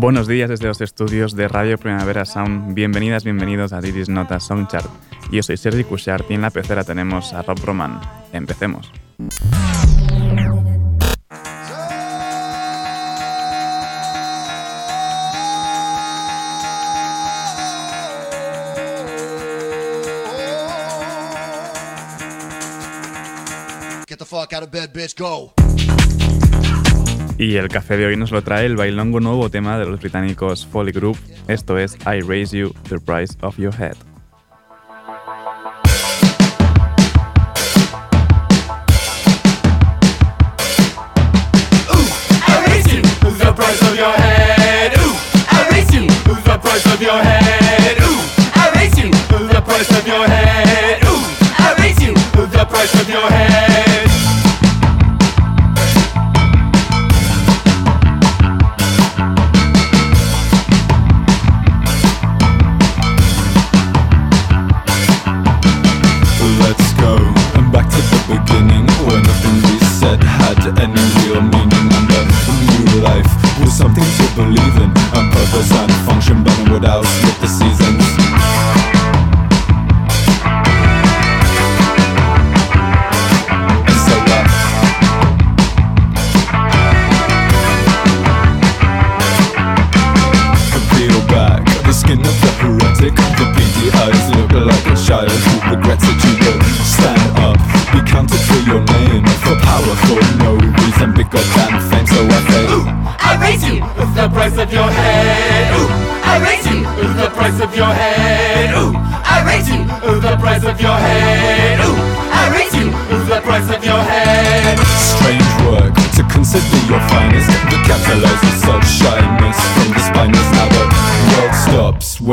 Buenos días desde los estudios de Radio Primavera Sound. Bienvenidas, bienvenidos a Didis Nota Soundchart. Yo soy Sergi Cushart y en la pecera tenemos a Rob Roman. Empecemos. Get the fuck out of bed, bitch, go. Y el café de hoy nos lo trae el bailongo nuevo tema de los británicos Folly Group. Esto es I Raise You, The Price of Your Head.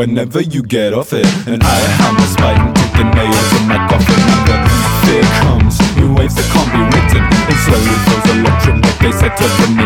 Whenever you get off it. And I hammer spite and take the nails in my coffin. And the fear comes in waves that can't be written. It slowly feels electric, like they said to them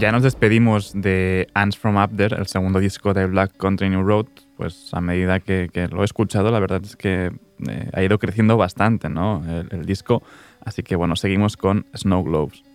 ya nos despedimos de Ants from Up There, el segundo disco de Black Country New Road. Pues a medida que, lo he escuchado, la verdad es que eh, ha ido creciendo bastante ¿no? el disco. Así que bueno, seguimos con Snow Globes.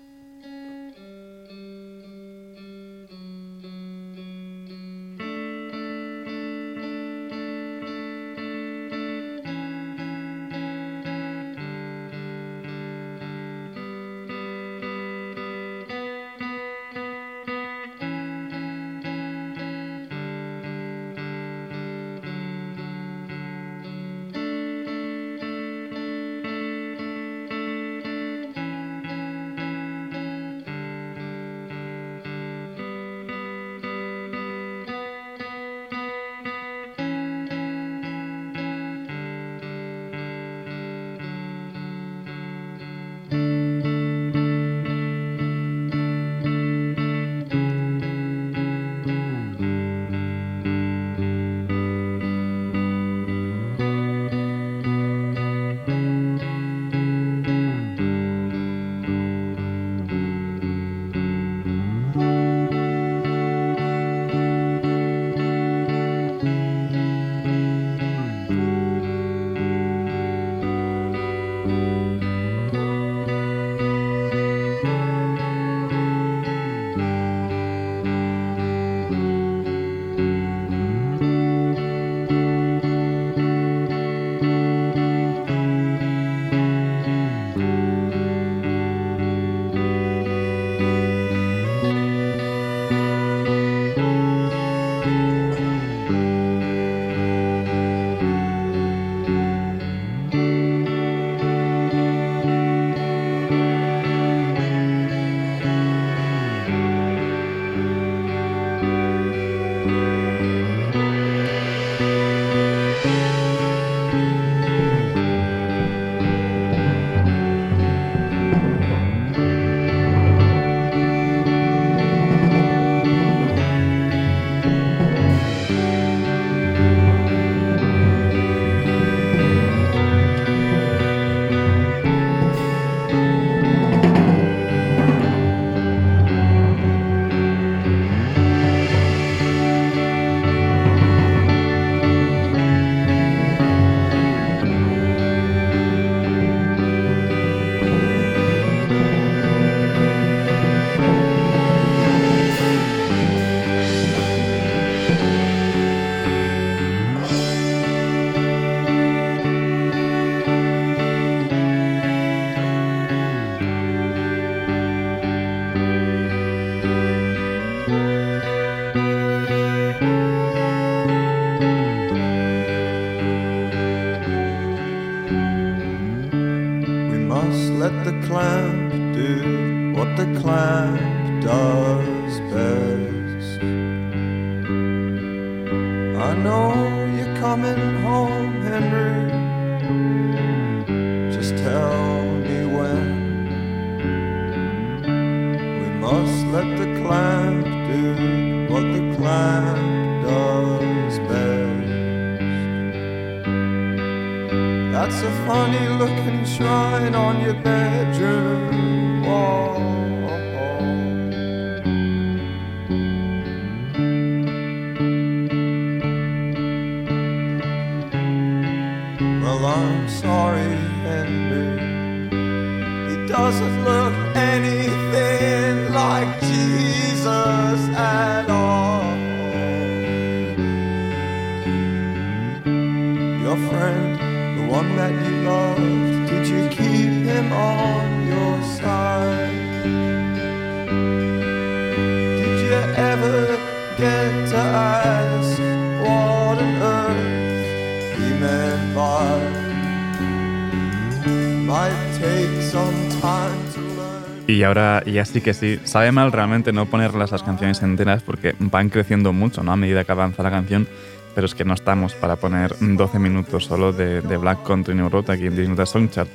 Ahora ya sí que sí, sabe mal realmente no ponerlas las canciones enteras porque van creciendo mucho ¿no? a medida que avanza la canción, pero es que no estamos para poner 12 minutos solo de, Black Country New Road aquí en Disney Songchart.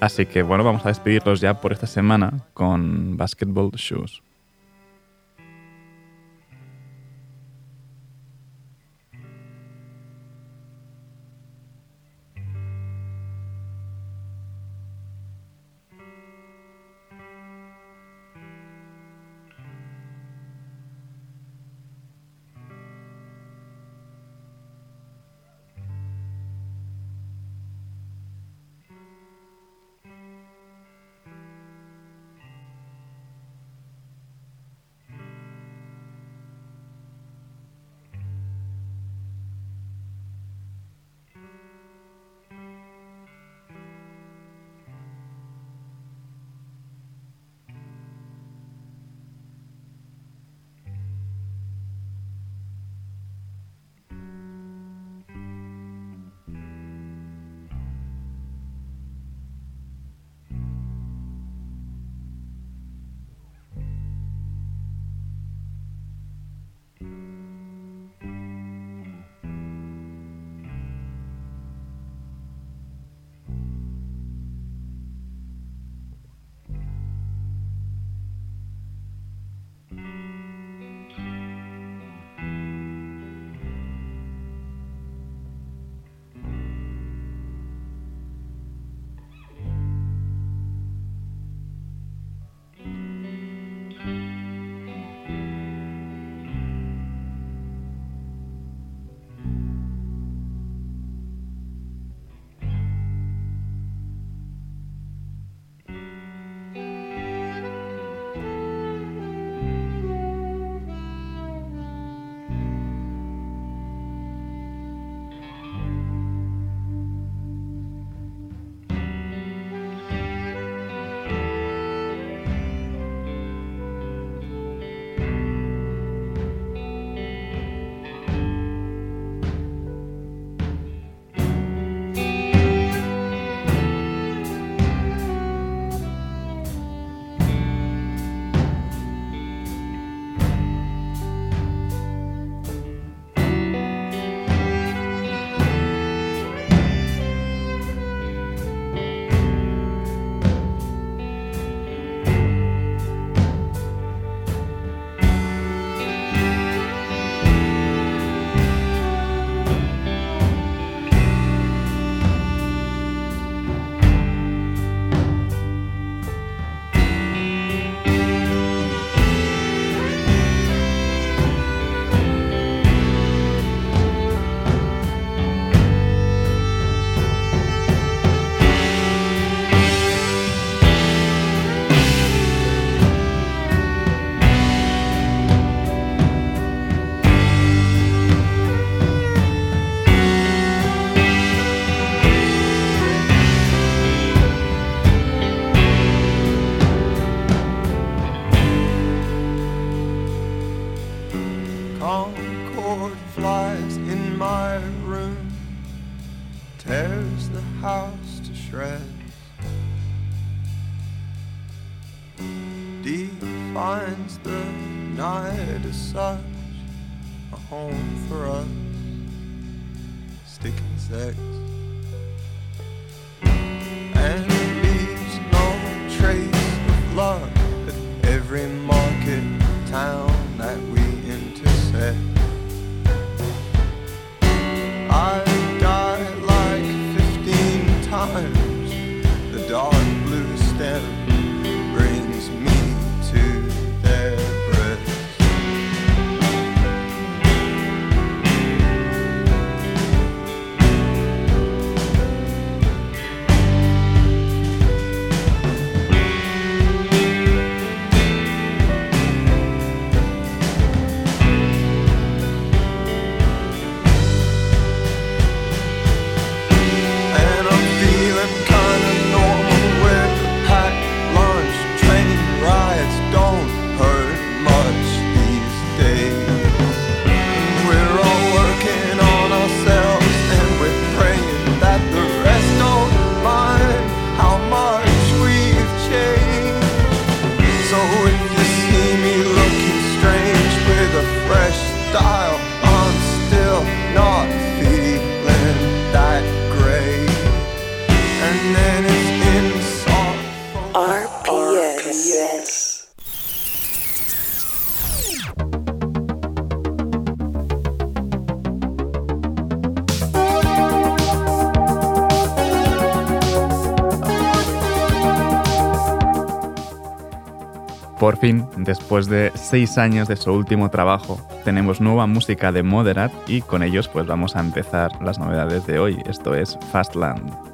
Así que bueno, vamos a despedirlos ya por esta semana con Basketball Shoes. Después de seis años de su último trabajo, tenemos nueva música de Moderat y con ellos pues vamos a empezar las novedades de hoy. Esto es Fastland.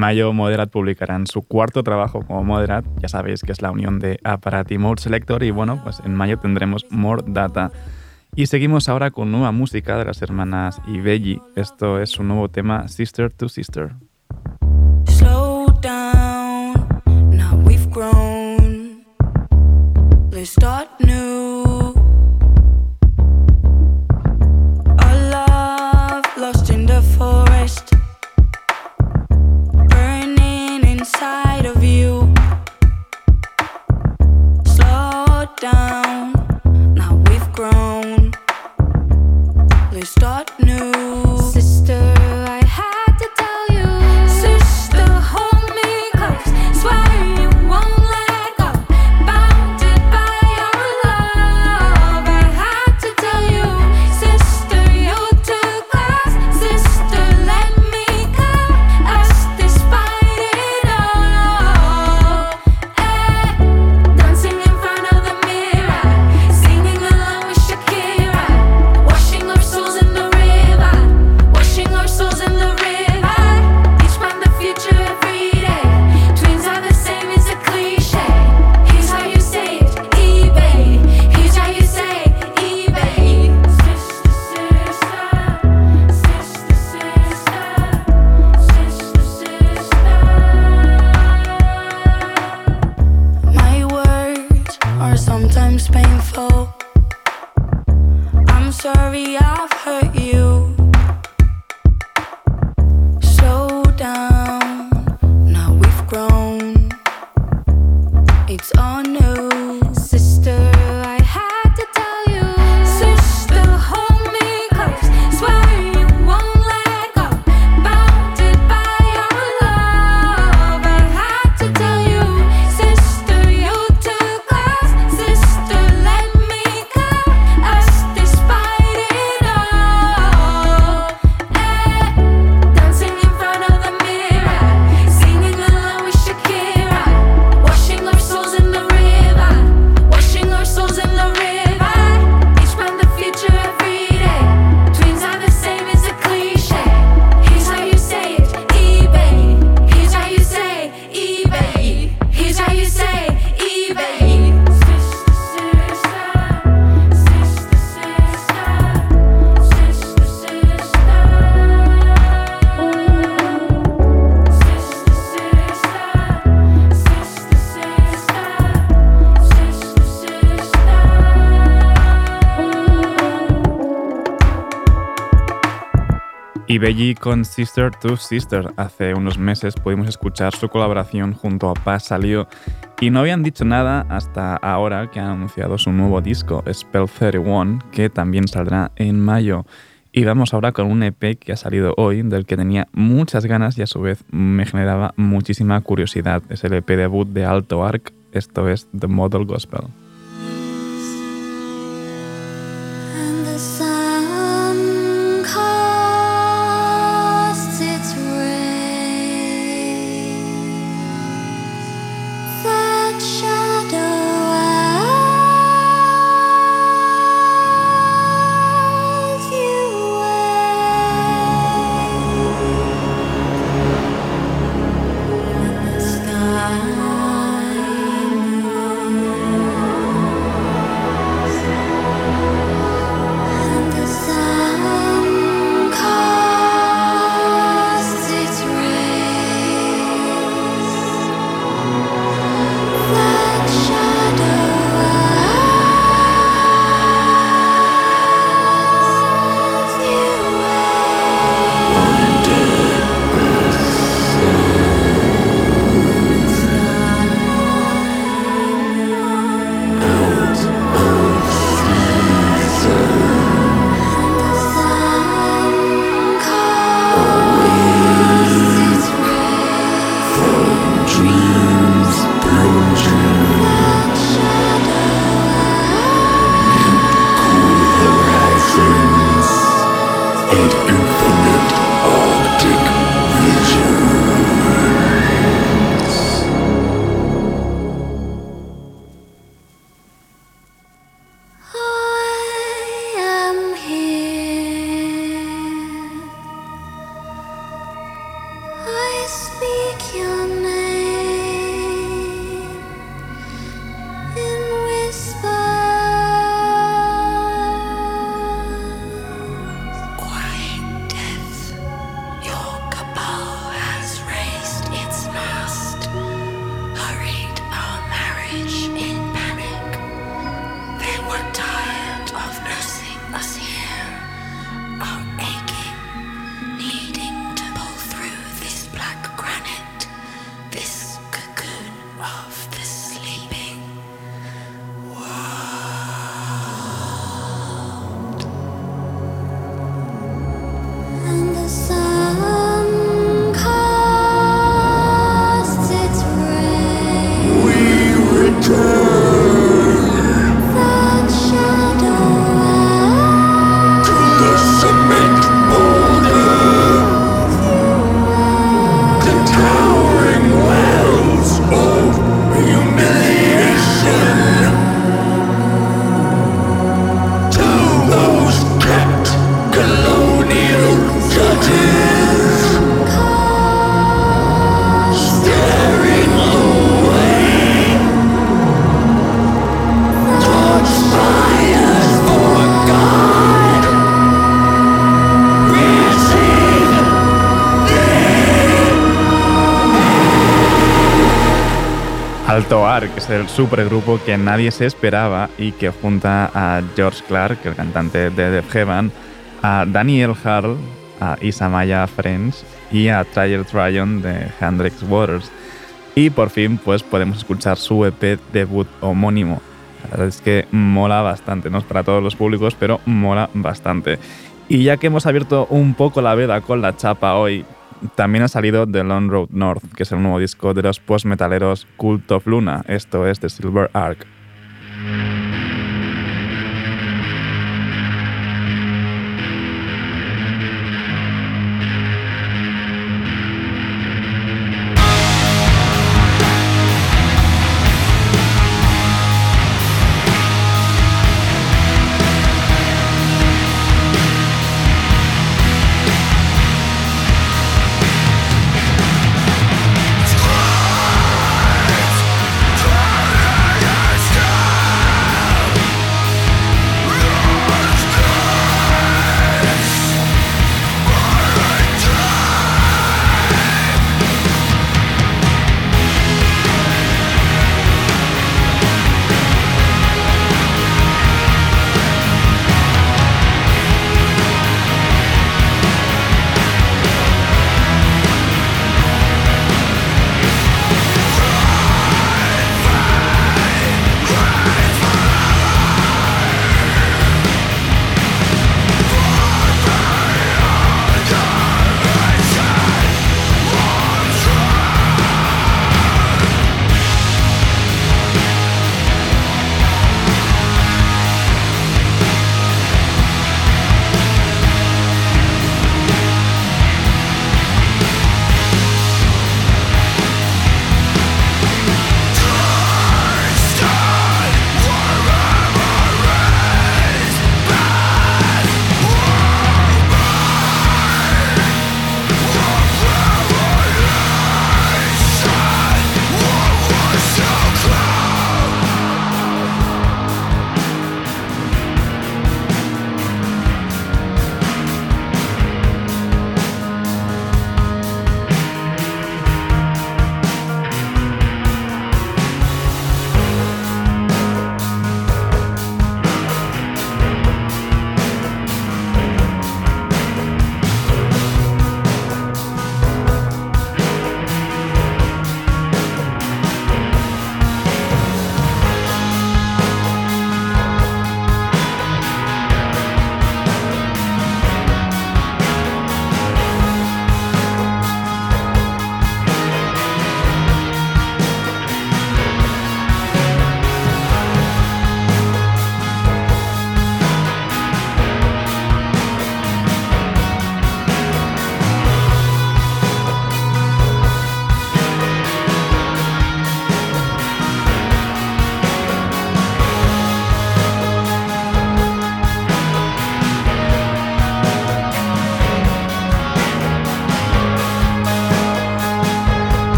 Mayo, Moderat publicarán su cuarto trabajo como Moderat. Ya sabéis que es la unión de Apparat y Mode Selector. Y bueno, pues en mayo tendremos More Data. Y seguimos ahora con nueva música de las hermanas Ibelli. Esto es su nuevo tema Sister to Sister. Y Belly con Sister to Sister. Hace unos meses pudimos escuchar su colaboración junto a Paz Salió y no habían dicho nada hasta ahora que han anunciado su nuevo disco, Spell 31, que también saldrá en mayo. Y vamos ahora con un EP que ha salido hoy, del que tenía muchas ganas y a su vez me generaba muchísima curiosidad. Es el EP debut de Alto Arc, esto es The Model Gospel. El supergrupo que nadie se esperaba y que junta a George Clark, el cantante de Def Heaven, a Daniel Harl, a Isamaya Friends y a Trial Tryon de Hendrix Waters. Y por fin pues podemos escuchar su EP debut homónimo. La verdad es que mola bastante, no es para todos los públicos, pero mola bastante. Y ya que hemos abierto un poco la veda con la chapa hoy, también ha salido The Long Road North, que es el nuevo disco de los post-metaleros Cult of Luna, esto es The Silver Arc.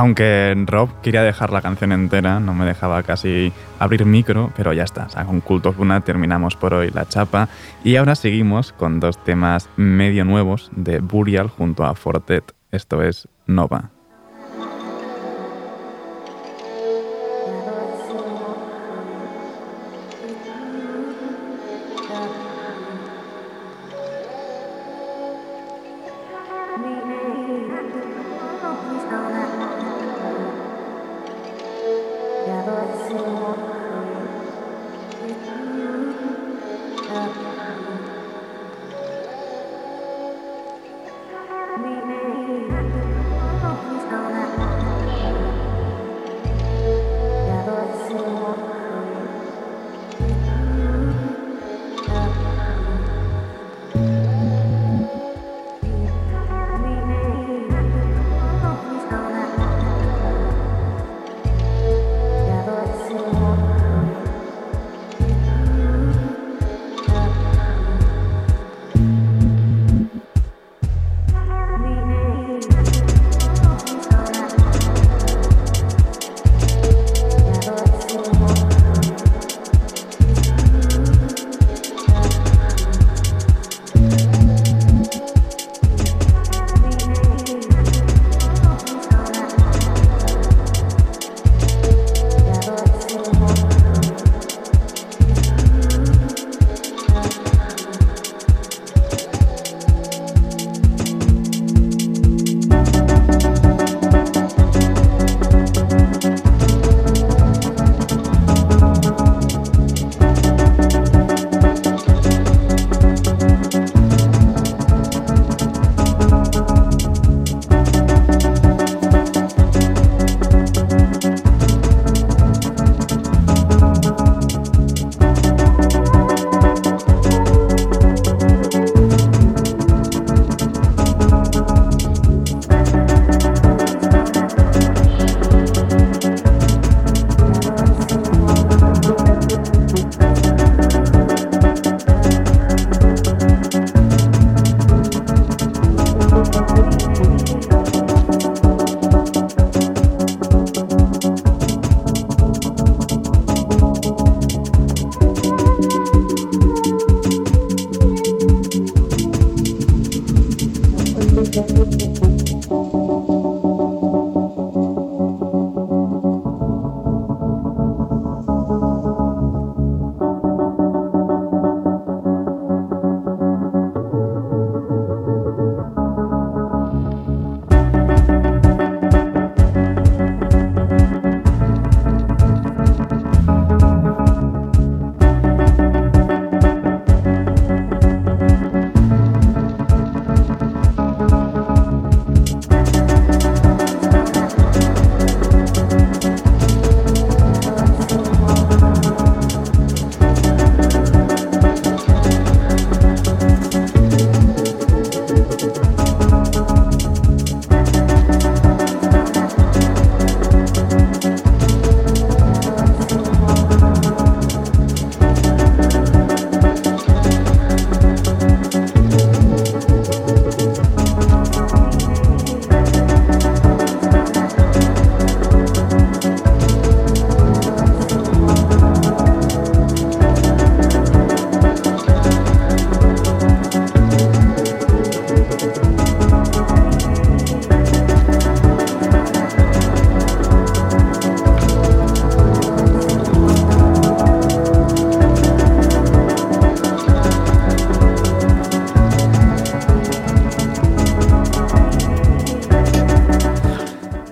Aunque Rob quería dejar la canción entera, no me dejaba casi abrir micro, pero ya está. O sea, con Cult of Luna terminamos por hoy la chapa. Y ahora seguimos con dos temas medio nuevos de Burial junto a Fortet. Esto es Nova.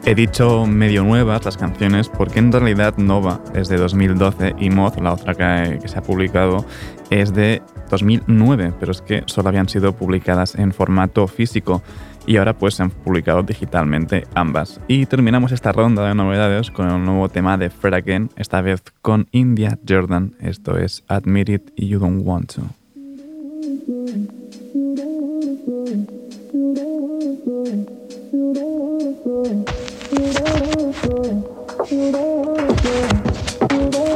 He dicho medio nuevas las canciones porque en realidad Nova es de 2012 y Moz, la otra que, que, se ha publicado, es de 2009, pero es que solo habían sido publicadas en formato físico y ahora pues se han publicado digitalmente ambas. Y terminamos esta ronda de novedades con el nuevo tema de Fred Again, esta vez con India Jordan, esto es Admit It You Don't Want To. you don't you.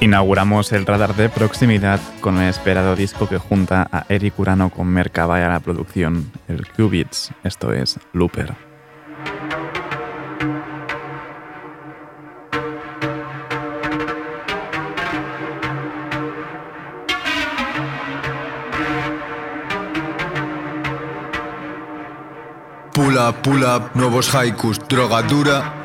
Inauguramos el radar de proximidad con el esperado disco que junta a Eric Urano con Mercabay a la producción, el Qubits, esto es Looper. Pull up, pull up, nuevos haikus, droga dura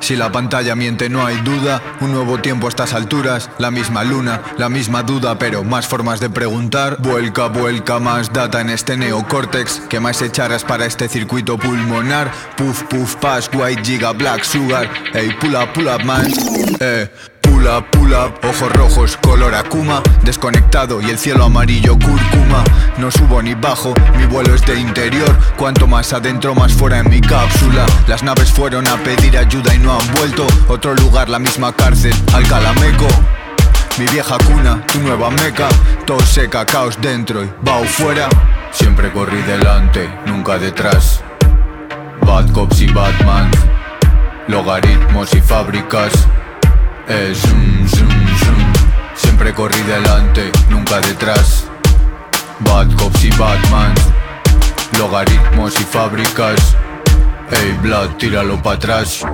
si la pantalla miente no hay duda, un nuevo tiempo a estas alturas, la misma luna, la misma duda, pero más formas de preguntar. Vuelca, vuelca, más data en este neocórtex, que más echaras para este circuito pulmonar. Puff, puff, pass, white giga, black sugar, hey, pull up, pull up, man. Eh. Pula, pula, ojos rojos, color Akuma Desconectado y el cielo amarillo cúrcuma. No subo ni bajo, mi vuelo es de interior. Cuanto más adentro, más fuera en mi cápsula. Las naves fueron a pedir ayuda y no han vuelto. Otro lugar, la misma cárcel, al Calameco. Mi vieja cuna, tu nueva meca. Todo seca, caos dentro y bao fuera. Siempre corrí delante, nunca detrás. Bad cops y Batman. Logaritmos y fábricas es zoom, zoom, zoom. Siempre corrí delante, nunca detrás. Bad cops y Batman, logaritmos y fábricas. Hey, Blood, tíralo para atrás.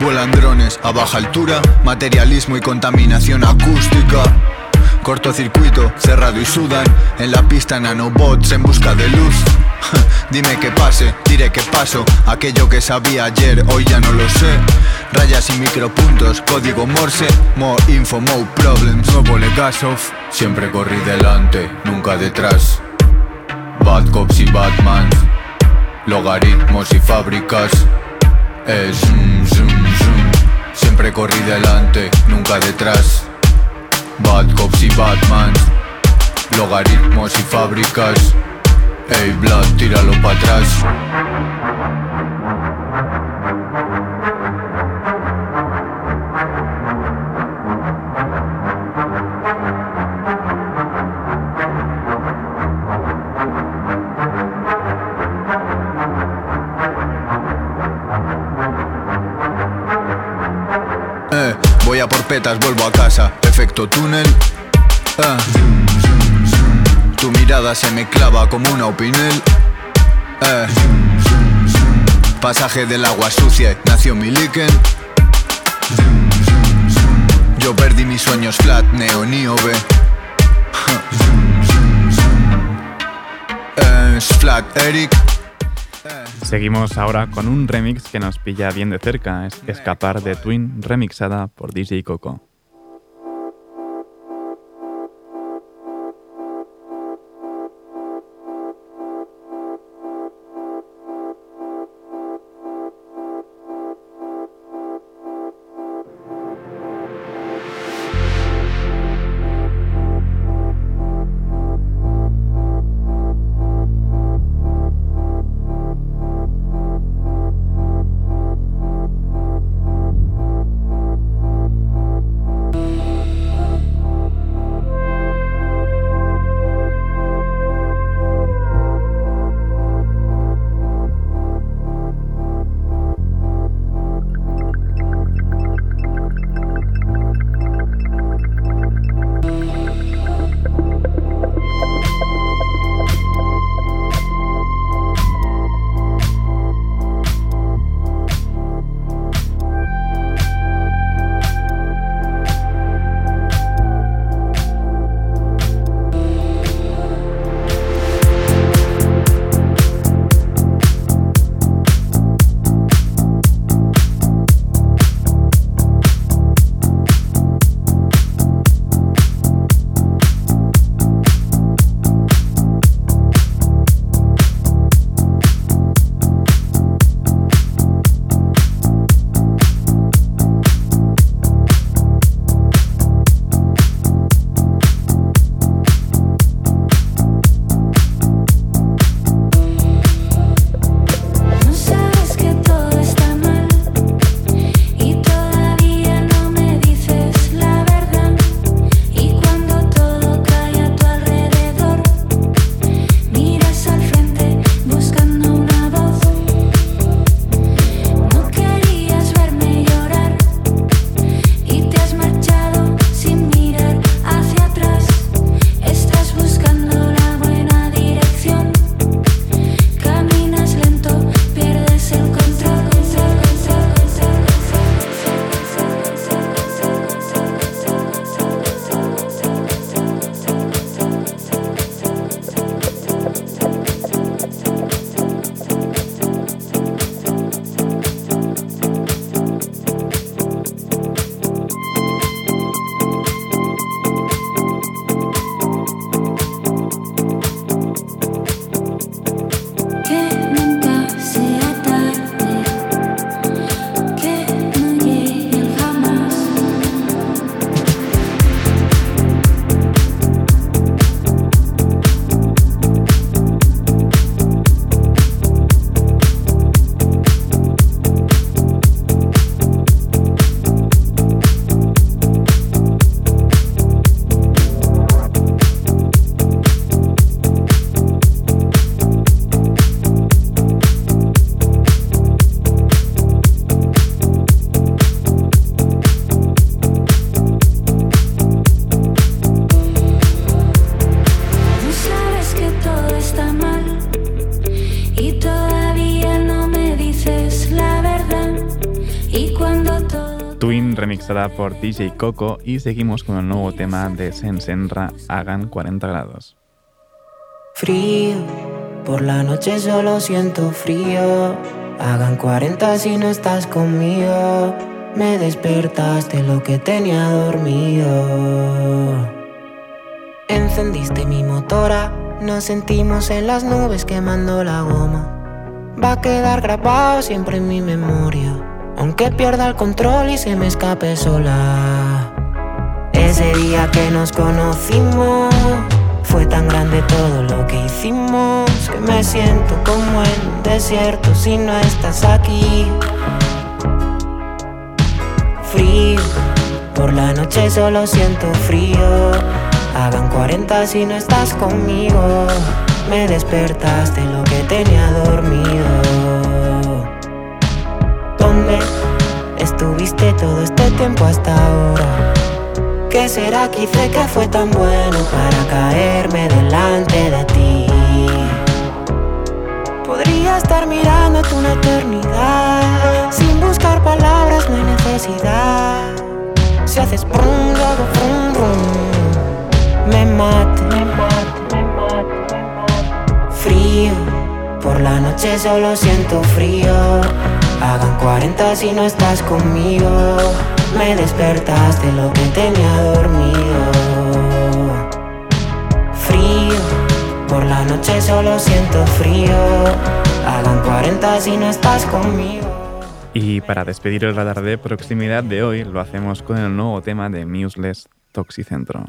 Vuelan drones a baja altura, materialismo y contaminación acústica. Cortocircuito, cerrado y sudan En la pista nanobots en busca de luz. Dime que pase, diré que paso Aquello que sabía ayer, hoy ya no lo sé. Rayas y micropuntos, código morse More info, more problems. Nuevo Legasov Siempre corrí delante, nunca detrás. Bad cops y Batman Logaritmos y fábricas. Es zoom, zoom, zoom. corrí delante, nunca detrás. Bad cops y Batman, logaritmos y fábricas. Hey, Blood, tíralo para atrás. Vuelvo a casa. Efecto túnel. Ah. Tu mirada se me clava como una opinel. Eh. Pasaje del agua sucia, nació mi líquen. Yo perdí mis sueños flat, neo, niobe. Es flat, Eric. Seguimos ahora con un remix que nos pilla bien de cerca, es Escapar de Twin, remixada por DJ Coco. Por DJ Coco y seguimos con el nuevo tema de Sensenra, Hagan 40 grados. Frío, por la noche solo siento frío. Hagan 40 si no estás conmigo. Me despertaste lo que tenía dormido. Encendiste mi motora, nos sentimos en las nubes quemando la goma. Va a quedar grabado siempre en mi memoria. Aunque pierda el control y se me escape sola. Ese día que nos conocimos, fue tan grande todo lo que hicimos que me siento como en un desierto si no estás aquí. Frío, por la noche solo siento frío. Hagan 40 si no estás conmigo. Me despertaste lo que tenía dormido. ¿Dónde estuviste todo este tiempo hasta ahora? ¿Qué será que hice que fue tan bueno para caerme delante de ti? Podría estar mirándote una eternidad. Sin buscar palabras no hay necesidad. Si haces brum, yo hago brum Me mate, me mate, me mate, Frío, por la noche solo siento frío Hagan 40 si no estás conmigo me despertaste lo que tenía dormido. Frío, por la noche solo siento frío. Hagan 40 si no estás conmigo. Y para despedir el radar de proximidad de hoy, lo hacemos con el nuevo tema de Museless Toxicentro.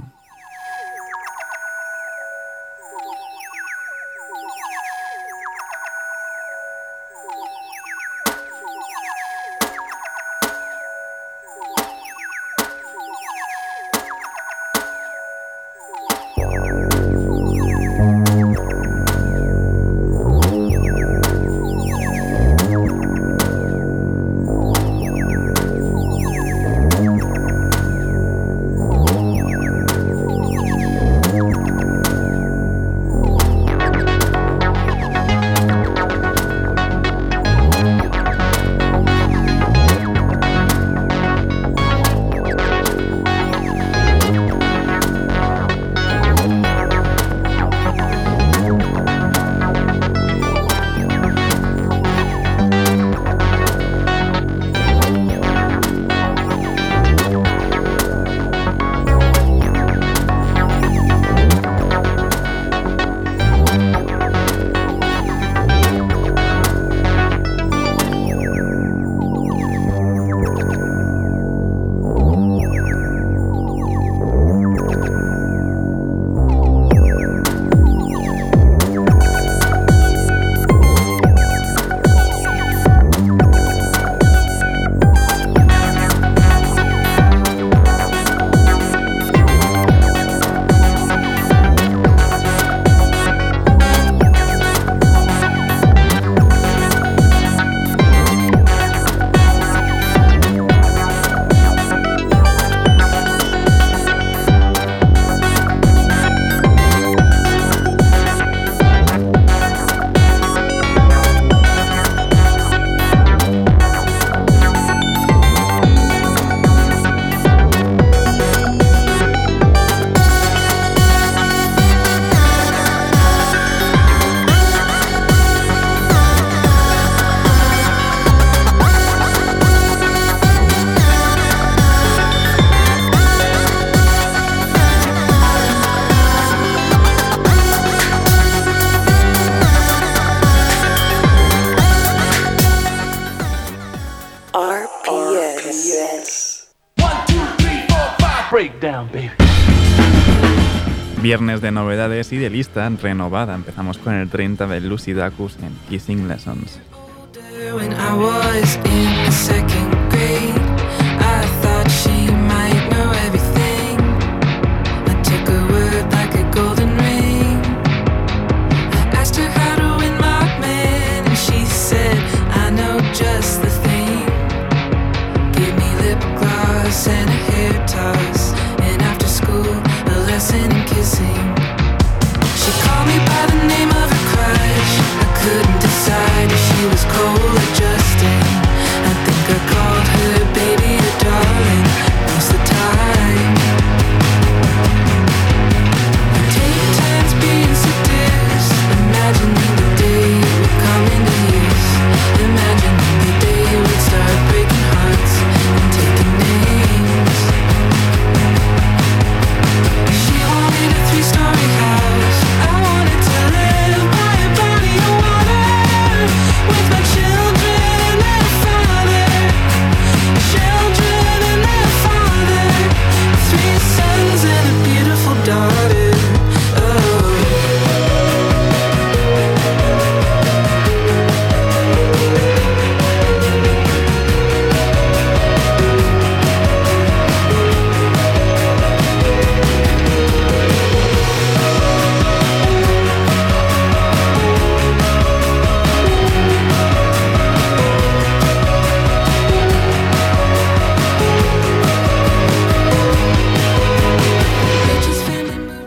Viernes de novedades y de lista renovada. Empezamos con el 30 de Lucy Dacus en Kissing Lessons.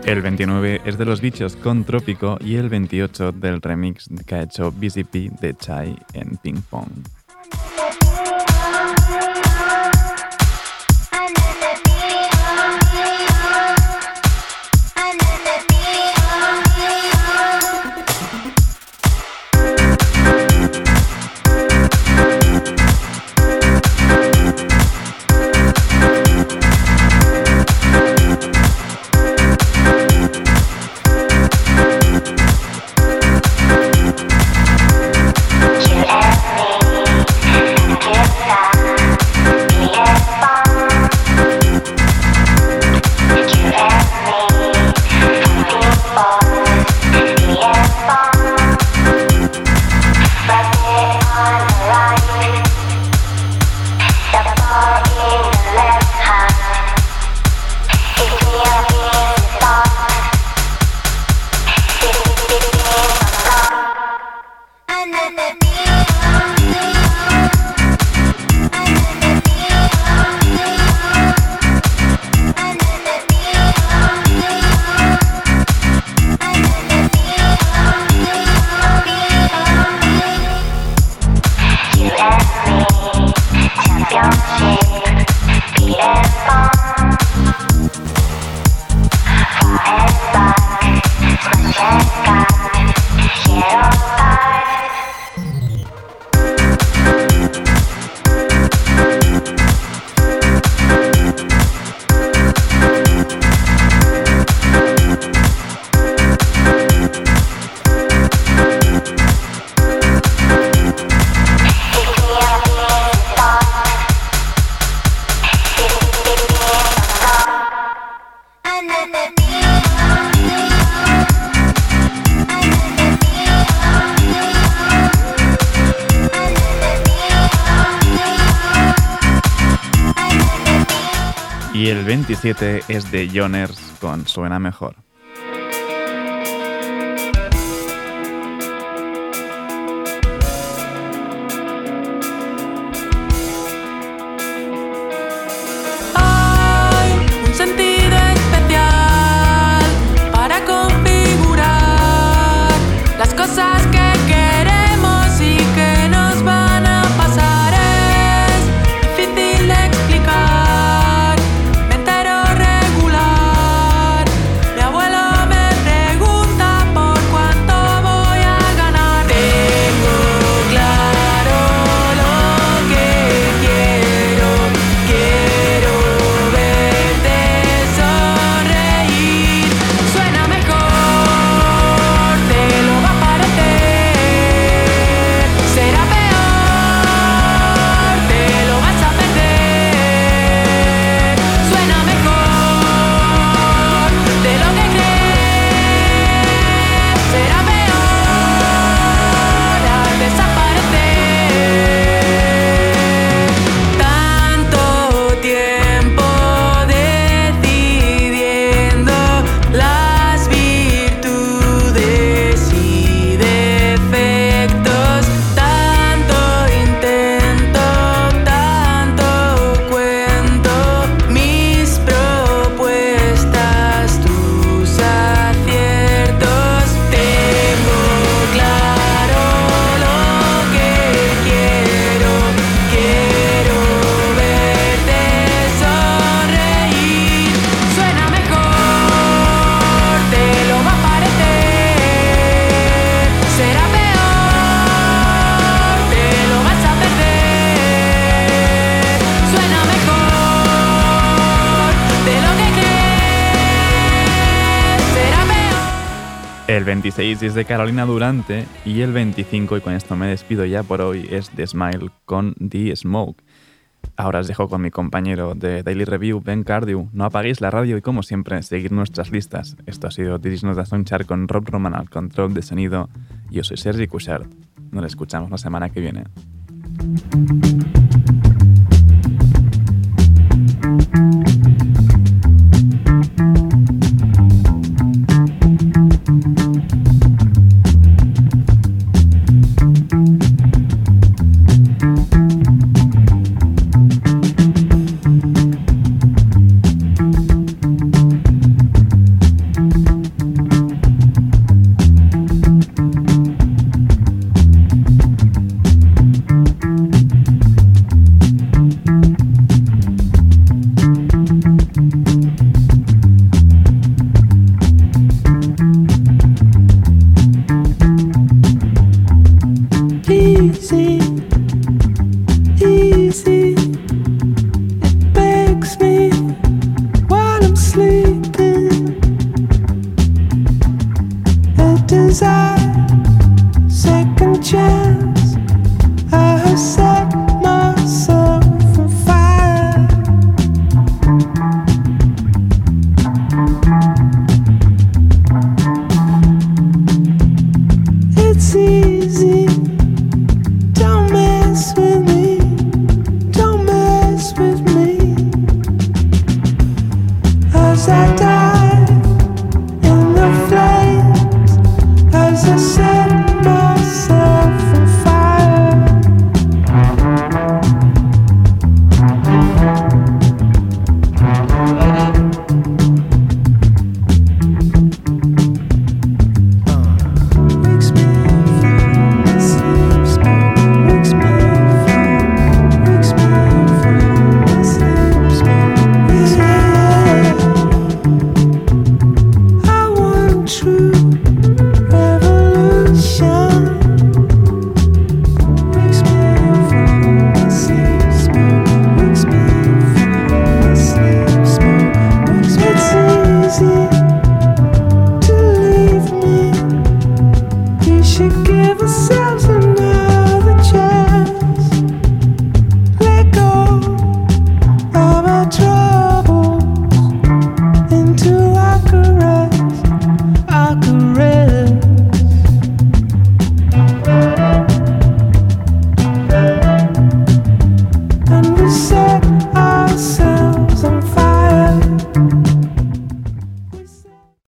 El 29 es de los bichos con Trópico y el 28 del remix que ha hecho BCP de Chai en Ping Pong. 27 es de Joners con Suena Mejor. 16 es de Carolina Durante y el 25, y con esto me despido ya por hoy, es The Smile con The Smoke. Ahora os dejo con mi compañero de Daily Review, Ben Cardew. No apaguéis la radio y, como siempre, seguir nuestras listas. Esto ha sido This Not a con Rob Roman al control de sonido. Yo soy Sergi Cushard. Nos escuchamos la semana que viene. Thank you.